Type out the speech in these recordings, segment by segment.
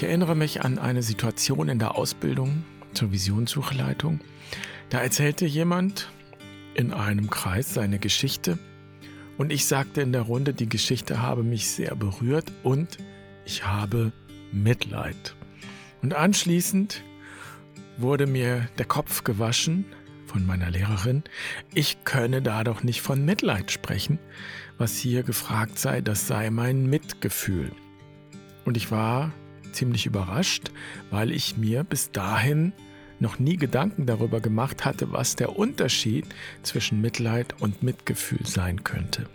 Ich erinnere mich an eine Situation in der Ausbildung zur Visionssuchleitung. Da erzählte jemand in einem Kreis seine Geschichte und ich sagte in der Runde, die Geschichte habe mich sehr berührt und ich habe Mitleid. Und anschließend wurde mir der Kopf gewaschen von meiner Lehrerin, ich könne da doch nicht von Mitleid sprechen. Was hier gefragt sei, das sei mein Mitgefühl. Und ich war ziemlich überrascht, weil ich mir bis dahin noch nie Gedanken darüber gemacht hatte, was der Unterschied zwischen Mitleid und Mitgefühl sein könnte.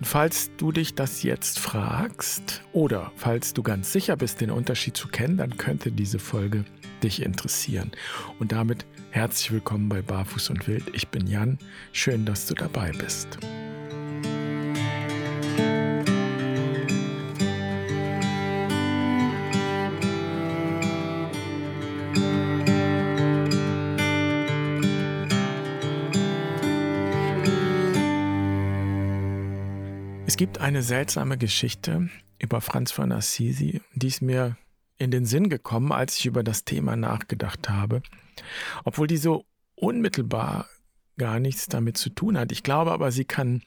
Und falls du dich das jetzt fragst oder falls du ganz sicher bist, den Unterschied zu kennen, dann könnte diese Folge dich interessieren. Und damit herzlich willkommen bei Barfuß und Wild. Ich bin Jan. Schön, dass du dabei bist. Eine seltsame Geschichte über Franz von Assisi, die ist mir in den Sinn gekommen, als ich über das Thema nachgedacht habe, obwohl die so unmittelbar gar nichts damit zu tun hat. Ich glaube aber, sie kann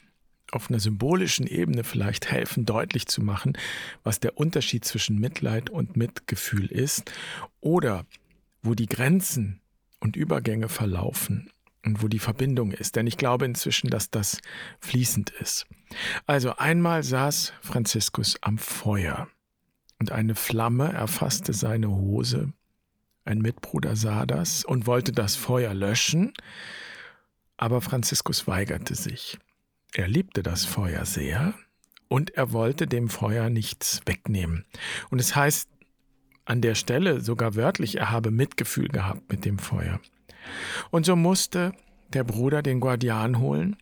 auf einer symbolischen Ebene vielleicht helfen, deutlich zu machen, was der Unterschied zwischen Mitleid und Mitgefühl ist oder wo die Grenzen und Übergänge verlaufen und wo die Verbindung ist. Denn ich glaube inzwischen, dass das fließend ist. Also einmal saß Franziskus am Feuer und eine Flamme erfasste seine Hose. Ein Mitbruder sah das und wollte das Feuer löschen, aber Franziskus weigerte sich. Er liebte das Feuer sehr und er wollte dem Feuer nichts wegnehmen. Und es heißt an der Stelle sogar wörtlich, er habe Mitgefühl gehabt mit dem Feuer. Und so musste der Bruder den Guardian holen.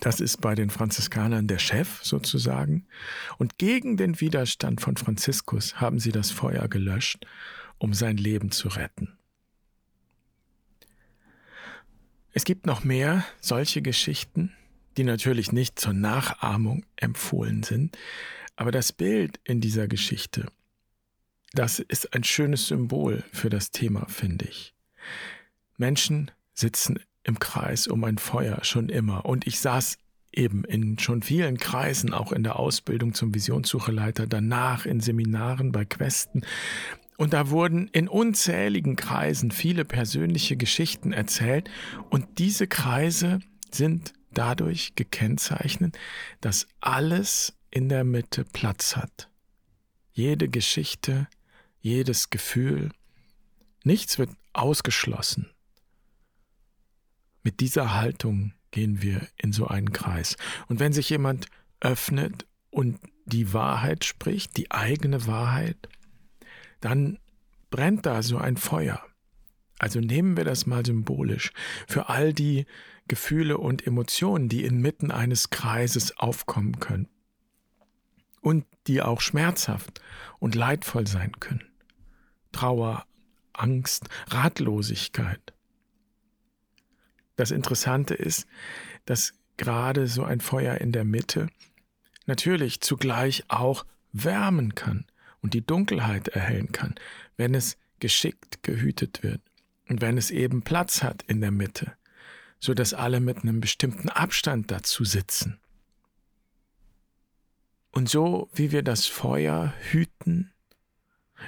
Das ist bei den Franziskanern der Chef sozusagen. Und gegen den Widerstand von Franziskus haben sie das Feuer gelöscht, um sein Leben zu retten. Es gibt noch mehr solche Geschichten, die natürlich nicht zur Nachahmung empfohlen sind, aber das Bild in dieser Geschichte, das ist ein schönes Symbol für das Thema, finde ich. Menschen sitzen im Kreis um ein Feuer schon immer und ich saß eben in schon vielen Kreisen, auch in der Ausbildung zum Visionssucheleiter, danach in Seminaren bei Questen. Und da wurden in unzähligen Kreisen viele persönliche Geschichten erzählt und diese Kreise sind dadurch gekennzeichnet, dass alles in der Mitte Platz hat. Jede Geschichte, jedes Gefühl, nichts wird ausgeschlossen. Mit dieser Haltung gehen wir in so einen Kreis. Und wenn sich jemand öffnet und die Wahrheit spricht, die eigene Wahrheit, dann brennt da so ein Feuer. Also nehmen wir das mal symbolisch für all die Gefühle und Emotionen, die inmitten eines Kreises aufkommen können und die auch schmerzhaft und leidvoll sein können. Trauer, Angst, Ratlosigkeit. Das Interessante ist, dass gerade so ein Feuer in der Mitte natürlich zugleich auch wärmen kann und die Dunkelheit erhellen kann, wenn es geschickt gehütet wird und wenn es eben Platz hat in der Mitte, so dass alle mit einem bestimmten Abstand dazu sitzen. Und so wie wir das Feuer hüten,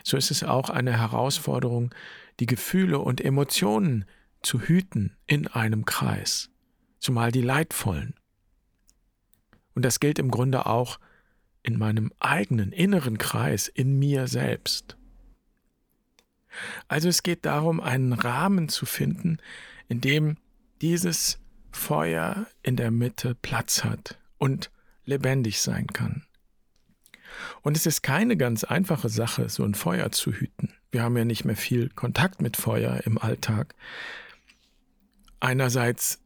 so ist es auch eine Herausforderung, die Gefühle und Emotionen zu hüten in einem Kreis, zumal die leidvollen. Und das gilt im Grunde auch in meinem eigenen inneren Kreis, in mir selbst. Also es geht darum, einen Rahmen zu finden, in dem dieses Feuer in der Mitte Platz hat und lebendig sein kann. Und es ist keine ganz einfache Sache, so ein Feuer zu hüten. Wir haben ja nicht mehr viel Kontakt mit Feuer im Alltag. Einerseits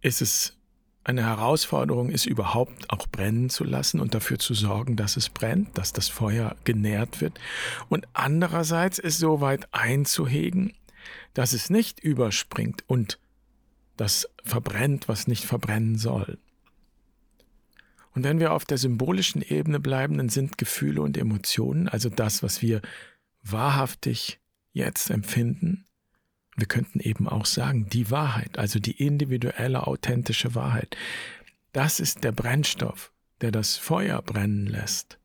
ist es eine Herausforderung, es überhaupt auch brennen zu lassen und dafür zu sorgen, dass es brennt, dass das Feuer genährt wird. Und andererseits es so weit einzuhegen, dass es nicht überspringt und das verbrennt, was nicht verbrennen soll. Und wenn wir auf der symbolischen Ebene bleiben, dann sind Gefühle und Emotionen, also das, was wir wahrhaftig jetzt empfinden, wir könnten eben auch sagen, die Wahrheit, also die individuelle, authentische Wahrheit, das ist der Brennstoff, der das Feuer brennen lässt.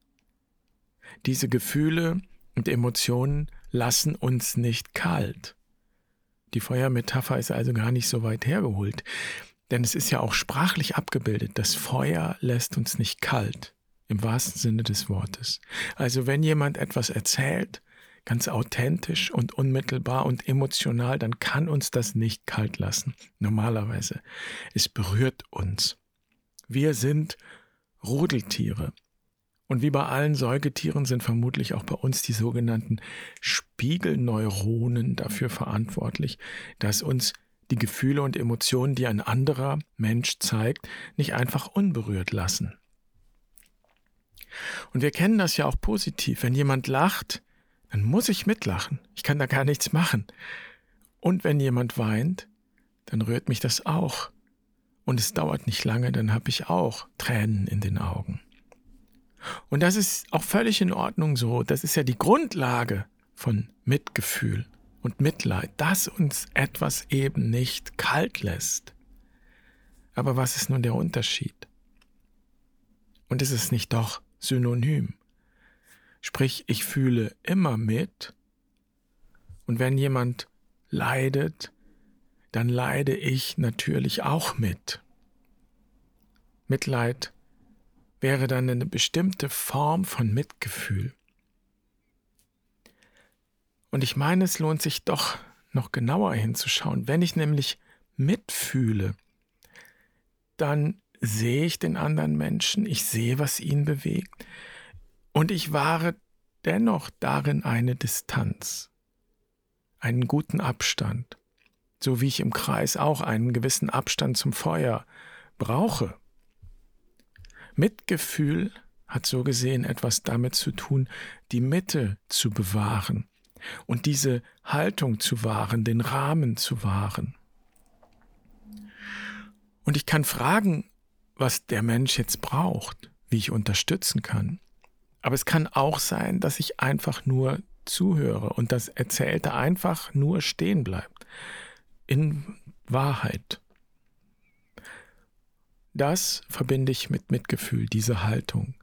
Diese Gefühle und Emotionen lassen uns nicht kalt. Die Feuermetapher ist also gar nicht so weit hergeholt, denn es ist ja auch sprachlich abgebildet. Das Feuer lässt uns nicht kalt, im wahrsten Sinne des Wortes. Also wenn jemand etwas erzählt, ganz authentisch und unmittelbar und emotional, dann kann uns das nicht kalt lassen. Normalerweise. Es berührt uns. Wir sind Rudeltiere. Und wie bei allen Säugetieren sind vermutlich auch bei uns die sogenannten Spiegelneuronen dafür verantwortlich, dass uns die Gefühle und Emotionen, die ein anderer Mensch zeigt, nicht einfach unberührt lassen. Und wir kennen das ja auch positiv. Wenn jemand lacht, dann muss ich mitlachen. Ich kann da gar nichts machen. Und wenn jemand weint, dann rührt mich das auch. Und es dauert nicht lange, dann habe ich auch Tränen in den Augen. Und das ist auch völlig in Ordnung so. Das ist ja die Grundlage von Mitgefühl und Mitleid, dass uns etwas eben nicht kalt lässt. Aber was ist nun der Unterschied? Und ist es nicht doch synonym? Sprich, ich fühle immer mit und wenn jemand leidet, dann leide ich natürlich auch mit. Mitleid wäre dann eine bestimmte Form von Mitgefühl. Und ich meine, es lohnt sich doch noch genauer hinzuschauen. Wenn ich nämlich mitfühle, dann sehe ich den anderen Menschen, ich sehe, was ihn bewegt und ich wahre dennoch darin eine Distanz, einen guten Abstand, so wie ich im Kreis auch einen gewissen Abstand zum Feuer brauche. Mitgefühl hat so gesehen etwas damit zu tun, die Mitte zu bewahren und diese Haltung zu wahren, den Rahmen zu wahren. Und ich kann fragen, was der Mensch jetzt braucht, wie ich unterstützen kann. Aber es kann auch sein, dass ich einfach nur zuhöre und das Erzählte einfach nur stehen bleibt. In Wahrheit. Das verbinde ich mit Mitgefühl, diese Haltung.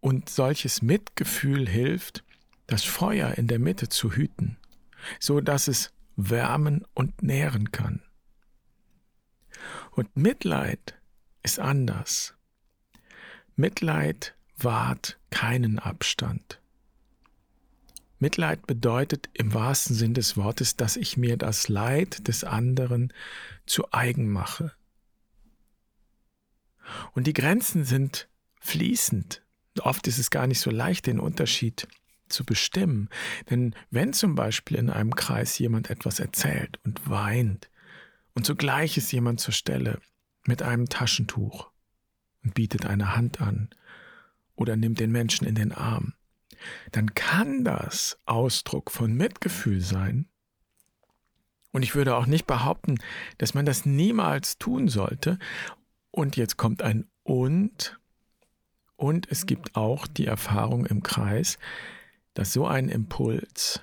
Und solches Mitgefühl hilft, das Feuer in der Mitte zu hüten, so dass es wärmen und nähren kann. Und Mitleid ist anders. Mitleid wahrt keinen Abstand. Mitleid bedeutet im wahrsten Sinn des Wortes, dass ich mir das Leid des anderen zu eigen mache, und die Grenzen sind fließend. Oft ist es gar nicht so leicht, den Unterschied zu bestimmen. Denn wenn zum Beispiel in einem Kreis jemand etwas erzählt und weint und zugleich ist jemand zur Stelle mit einem Taschentuch und bietet eine Hand an oder nimmt den Menschen in den Arm, dann kann das Ausdruck von Mitgefühl sein. Und ich würde auch nicht behaupten, dass man das niemals tun sollte. Und jetzt kommt ein und. Und es gibt auch die Erfahrung im Kreis, dass so ein Impuls,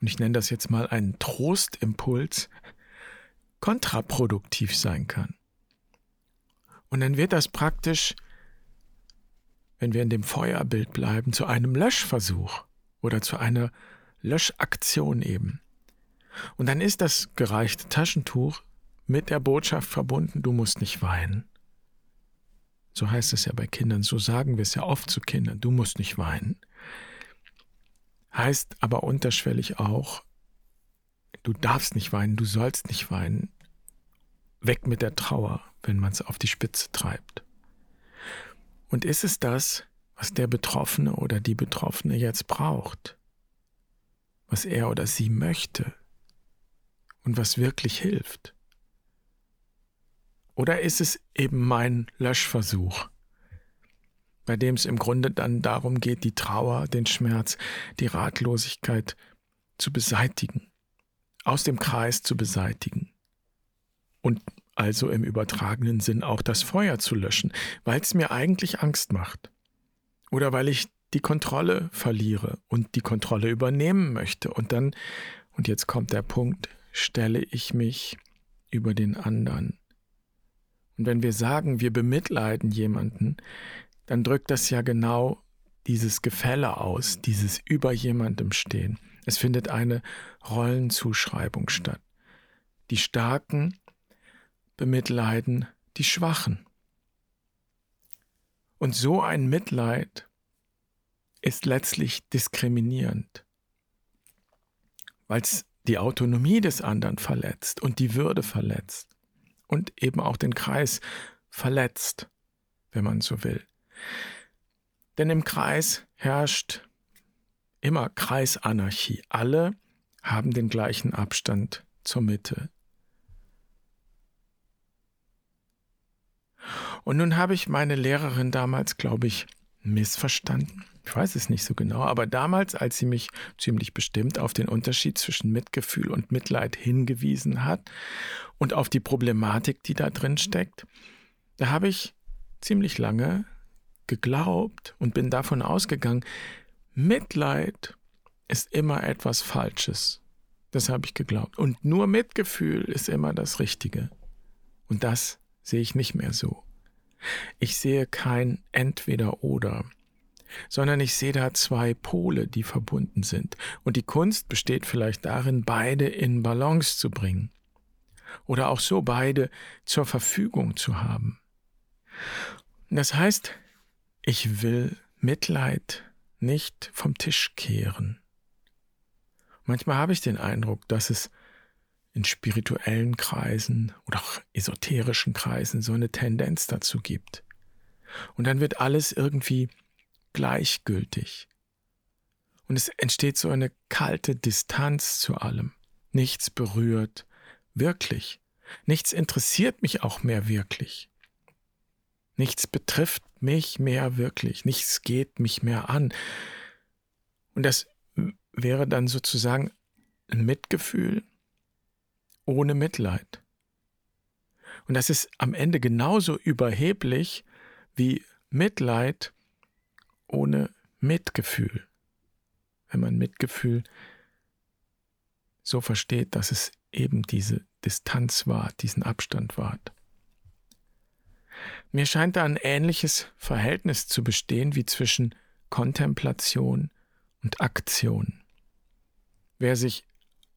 und ich nenne das jetzt mal einen Trostimpuls, kontraproduktiv sein kann. Und dann wird das praktisch, wenn wir in dem Feuerbild bleiben, zu einem Löschversuch oder zu einer Löschaktion eben. Und dann ist das gereichte Taschentuch mit der Botschaft verbunden, du musst nicht weinen. So heißt es ja bei Kindern, so sagen wir es ja oft zu Kindern, du musst nicht weinen. Heißt aber unterschwellig auch, du darfst nicht weinen, du sollst nicht weinen. Weg mit der Trauer, wenn man es auf die Spitze treibt. Und ist es das, was der Betroffene oder die Betroffene jetzt braucht? Was er oder sie möchte? Und was wirklich hilft? Oder ist es eben mein Löschversuch, bei dem es im Grunde dann darum geht, die Trauer, den Schmerz, die Ratlosigkeit zu beseitigen, aus dem Kreis zu beseitigen und also im übertragenen Sinn auch das Feuer zu löschen, weil es mir eigentlich Angst macht. Oder weil ich die Kontrolle verliere und die Kontrolle übernehmen möchte. Und dann, und jetzt kommt der Punkt, stelle ich mich über den anderen. Und wenn wir sagen, wir bemitleiden jemanden, dann drückt das ja genau dieses Gefälle aus, dieses über jemandem stehen. Es findet eine Rollenzuschreibung statt. Die Starken bemitleiden die Schwachen. Und so ein Mitleid ist letztlich diskriminierend, weil es die Autonomie des anderen verletzt und die Würde verletzt und eben auch den Kreis verletzt, wenn man so will. Denn im Kreis herrscht immer Kreisanarchie. Alle haben den gleichen Abstand zur Mitte. Und nun habe ich meine Lehrerin damals, glaube ich, missverstanden. Ich weiß es nicht so genau, aber damals, als sie mich ziemlich bestimmt auf den Unterschied zwischen Mitgefühl und Mitleid hingewiesen hat und auf die Problematik, die da drin steckt, da habe ich ziemlich lange geglaubt und bin davon ausgegangen, Mitleid ist immer etwas Falsches. Das habe ich geglaubt. Und nur Mitgefühl ist immer das Richtige. Und das sehe ich nicht mehr so. Ich sehe kein entweder oder, sondern ich sehe da zwei Pole, die verbunden sind. Und die Kunst besteht vielleicht darin, beide in Balance zu bringen. Oder auch so beide zur Verfügung zu haben. Das heißt, ich will Mitleid nicht vom Tisch kehren. Manchmal habe ich den Eindruck, dass es in spirituellen Kreisen oder auch esoterischen Kreisen so eine Tendenz dazu gibt. Und dann wird alles irgendwie gleichgültig. Und es entsteht so eine kalte Distanz zu allem. Nichts berührt wirklich. Nichts interessiert mich auch mehr wirklich. Nichts betrifft mich mehr wirklich. Nichts geht mich mehr an. Und das wäre dann sozusagen ein Mitgefühl ohne Mitleid. Und das ist am Ende genauso überheblich wie Mitleid ohne Mitgefühl. Wenn man Mitgefühl so versteht, dass es eben diese Distanz wahrt, diesen Abstand wahrt. Mir scheint da ein ähnliches Verhältnis zu bestehen wie zwischen Kontemplation und Aktion. Wer sich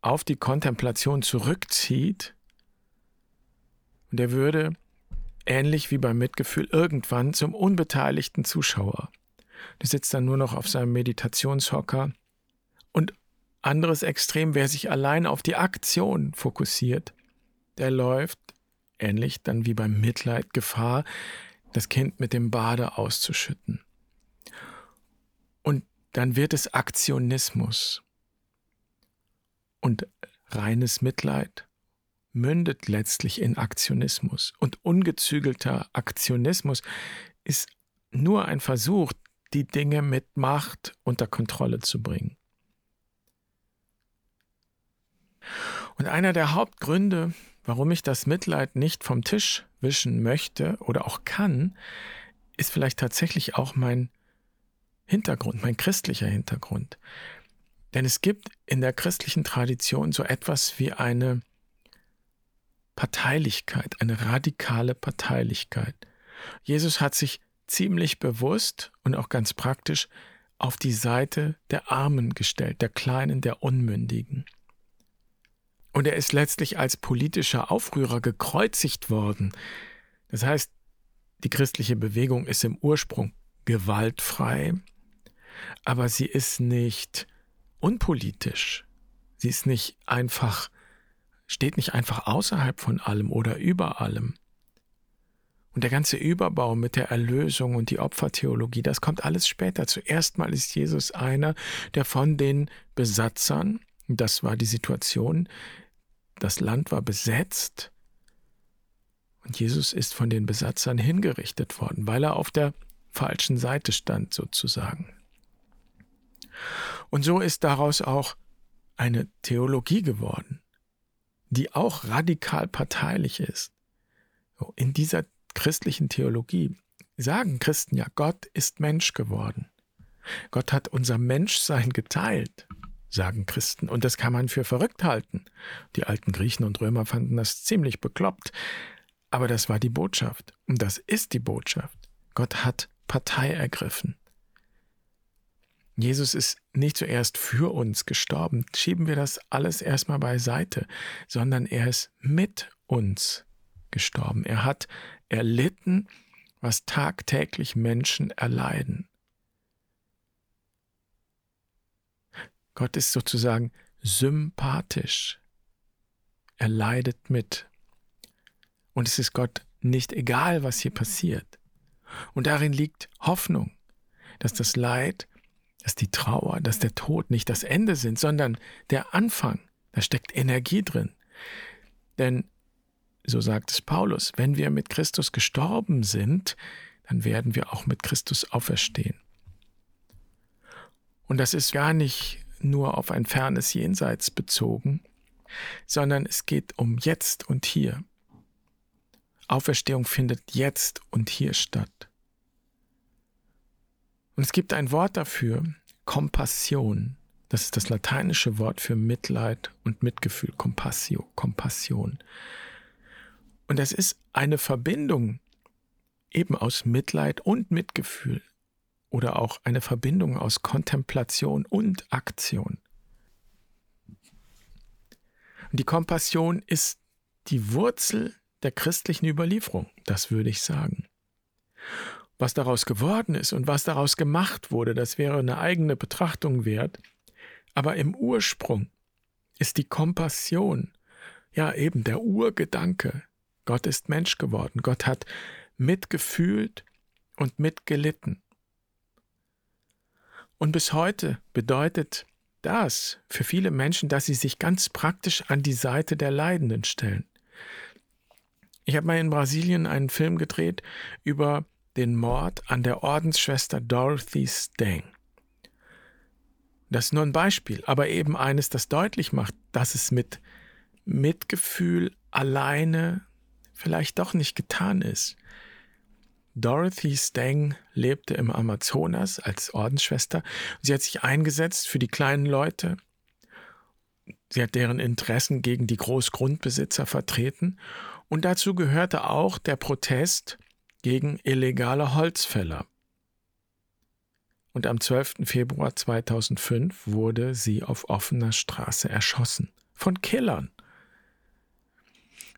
auf die Kontemplation zurückzieht, der würde, ähnlich wie beim Mitgefühl, irgendwann zum unbeteiligten Zuschauer. Der sitzt dann nur noch auf seinem Meditationshocker. Und anderes Extrem, wer sich allein auf die Aktion fokussiert, der läuft, ähnlich dann wie beim Mitleid, Gefahr, das Kind mit dem Bade auszuschütten. Und dann wird es Aktionismus. Und reines Mitleid mündet letztlich in Aktionismus. Und ungezügelter Aktionismus ist nur ein Versuch, die Dinge mit Macht unter Kontrolle zu bringen. Und einer der Hauptgründe, warum ich das Mitleid nicht vom Tisch wischen möchte oder auch kann, ist vielleicht tatsächlich auch mein Hintergrund, mein christlicher Hintergrund. Denn es gibt in der christlichen Tradition so etwas wie eine Parteilichkeit, eine radikale Parteilichkeit. Jesus hat sich ziemlich bewusst und auch ganz praktisch auf die Seite der Armen gestellt, der Kleinen, der Unmündigen. Und er ist letztlich als politischer Aufrührer gekreuzigt worden. Das heißt, die christliche Bewegung ist im Ursprung gewaltfrei, aber sie ist nicht unpolitisch. Sie ist nicht einfach, steht nicht einfach außerhalb von allem oder über allem. Und der ganze Überbau mit der Erlösung und die Opfertheologie, das kommt alles später. Zuerst mal ist Jesus einer, der von den Besatzern, das war die Situation, das Land war besetzt und Jesus ist von den Besatzern hingerichtet worden, weil er auf der falschen Seite stand sozusagen. Und so ist daraus auch eine Theologie geworden, die auch radikal parteilich ist, In dieser christlichen Theologie sagen Christen ja, Gott ist Mensch geworden. Gott hat unser Menschsein geteilt, sagen Christen. Und das kann man für verrückt halten. Die alten Griechen und Römer fanden das ziemlich bekloppt. Aber das war die Botschaft. Und das ist die Botschaft. Gott hat Partei ergriffen. Jesus ist nicht zuerst für uns gestorben, schieben wir das alles erstmal beiseite, sondern er ist mit uns gestorben. Er hat erlitten, was tagtäglich Menschen erleiden. Gott ist sozusagen sympathisch. Er leidet mit. Und es ist Gott nicht egal, was hier passiert. Und darin liegt Hoffnung, dass das Leid, dass die Trauer, dass der Tod nicht das Ende sind, sondern der Anfang. Da steckt Energie drin. Denn, so sagt es Paulus, wenn wir mit Christus gestorben sind, dann werden wir auch mit Christus auferstehen. Und das ist gar nicht nur auf ein fernes Jenseits bezogen, sondern es geht um jetzt und hier. Auferstehung findet jetzt und hier statt. Und es gibt ein Wort dafür, Kompassion. Das ist das lateinische Wort für Mitleid und Mitgefühl, Compassio, Kompassion. Und das ist eine Verbindung eben aus Mitleid und Mitgefühl oder auch eine Verbindung aus Kontemplation und Aktion. Und die Kompassion ist die Wurzel der christlichen Überlieferung, das würde ich sagen. Was daraus geworden ist und was daraus gemacht wurde, das wäre eine eigene Betrachtung wert. Aber im Ursprung ist die Kompassion, ja eben der Urgedanke. Gott ist Mensch geworden. Gott hat mitgefühlt und mitgelitten. Und bis heute bedeutet das für viele Menschen, dass sie sich ganz praktisch an die Seite der Leidenden stellen. Ich habe mal in Brasilien einen Film gedreht über den Mord an der Ordensschwester Dorothy Stang. Das ist nur ein Beispiel, aber eben eines, das deutlich macht, dass es mit Mitgefühl alleine vielleicht doch nicht getan ist. Dorothy Stang lebte im Amazonas als Ordensschwester. Sie hat sich eingesetzt für die kleinen Leute. Sie hat deren Interessen gegen die Großgrundbesitzer vertreten. Und dazu gehörte auch der Protest gegen illegale Holzfäller. Und am 12. Februar 2005 wurde sie auf offener Straße erschossen. Von Killern.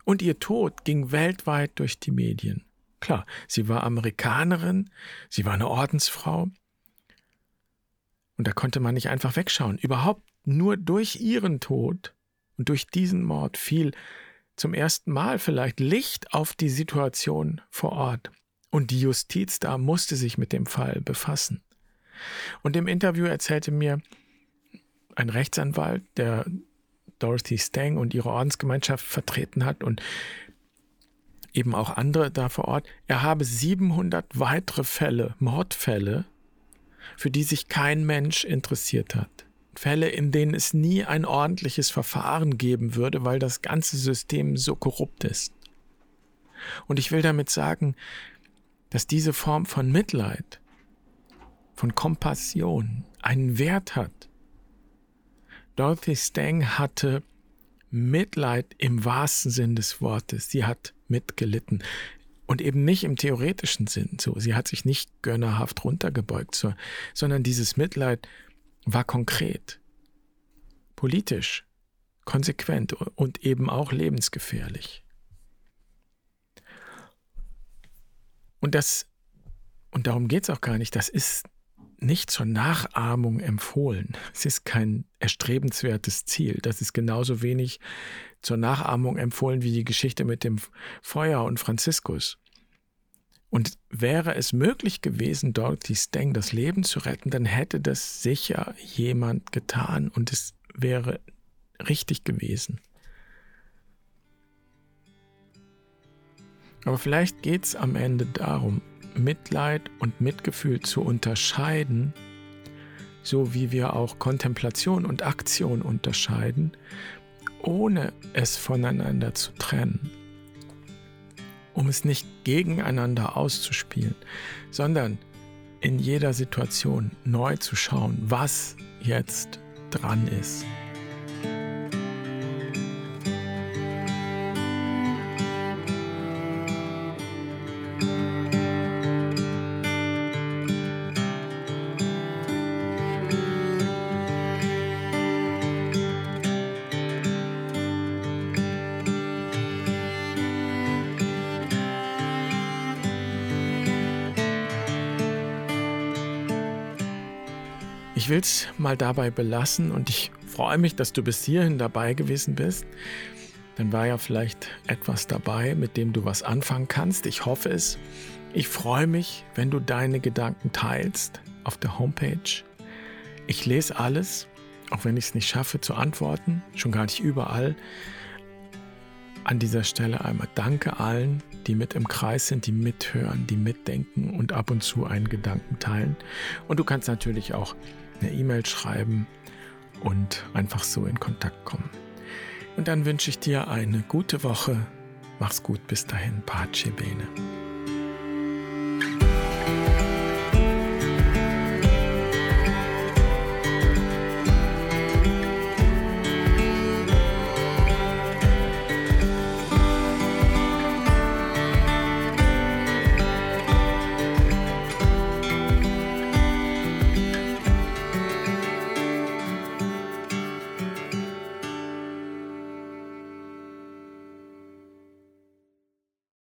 Und ihr Tod ging weltweit durch die Medien. Klar, sie war Amerikanerin, sie war eine Ordensfrau. Und da konnte man nicht einfach wegschauen. Überhaupt nur durch ihren Tod und durch diesen Mord fiel zum ersten Mal vielleicht Licht auf die Situation vor Ort. Und die Justiz da musste sich mit dem Fall befassen. Und im Interview erzählte mir ein Rechtsanwalt, der Dorothy Stang und ihre Ordensgemeinschaft vertreten hat und eben auch andere da vor Ort, er habe 700 weitere Fälle, Mordfälle, für die sich kein Mensch interessiert hat. Fälle, in denen es nie ein ordentliches Verfahren geben würde, weil das ganze System so korrupt ist. Und ich will damit sagen, dass diese Form von Mitleid, von Kompassion einen Wert hat. Dorothy Stang hatte Mitleid im wahrsten Sinn des Wortes. Sie hat mitgelitten. Und eben nicht im theoretischen Sinn so. Sie hat sich nicht gönnerhaft runtergebeugt, so, sondern dieses Mitleid war konkret, politisch, konsequent und eben auch lebensgefährlich. Und das, und darum geht es auch gar nicht, das ist nicht zur Nachahmung empfohlen. Es ist kein erstrebenswertes Ziel. Das ist genauso wenig zur Nachahmung empfohlen wie die Geschichte mit dem Feuer und Franziskus. Und wäre es möglich gewesen, Dorothy Stang das Leben zu retten, dann hätte das sicher jemand getan und es wäre richtig gewesen. Aber vielleicht geht es am Ende darum, Mitleid und Mitgefühl zu unterscheiden, so wie wir auch Kontemplation und Aktion unterscheiden, ohne es voneinander zu trennen. Um es nicht gegeneinander auszuspielen, sondern in jeder Situation neu zu schauen, was jetzt dran ist. Ich will es mal dabei belassen und ich freue mich, dass du bis hierhin dabei gewesen bist. Dann war ja vielleicht etwas dabei, mit dem du was anfangen kannst. Ich hoffe es. Ich freue mich, wenn du deine Gedanken teilst auf der Homepage. Ich lese alles, auch wenn ich es nicht schaffe zu antworten, schon gar nicht überall. An dieser Stelle einmal danke allen, die mit im Kreis sind, die mithören, die mitdenken und ab und zu einen Gedanken teilen. Und du kannst natürlich auch eine E-Mail schreiben und einfach so in Kontakt kommen. Und dann wünsche ich dir eine gute Woche. Mach's gut, bis dahin, Pace Bene.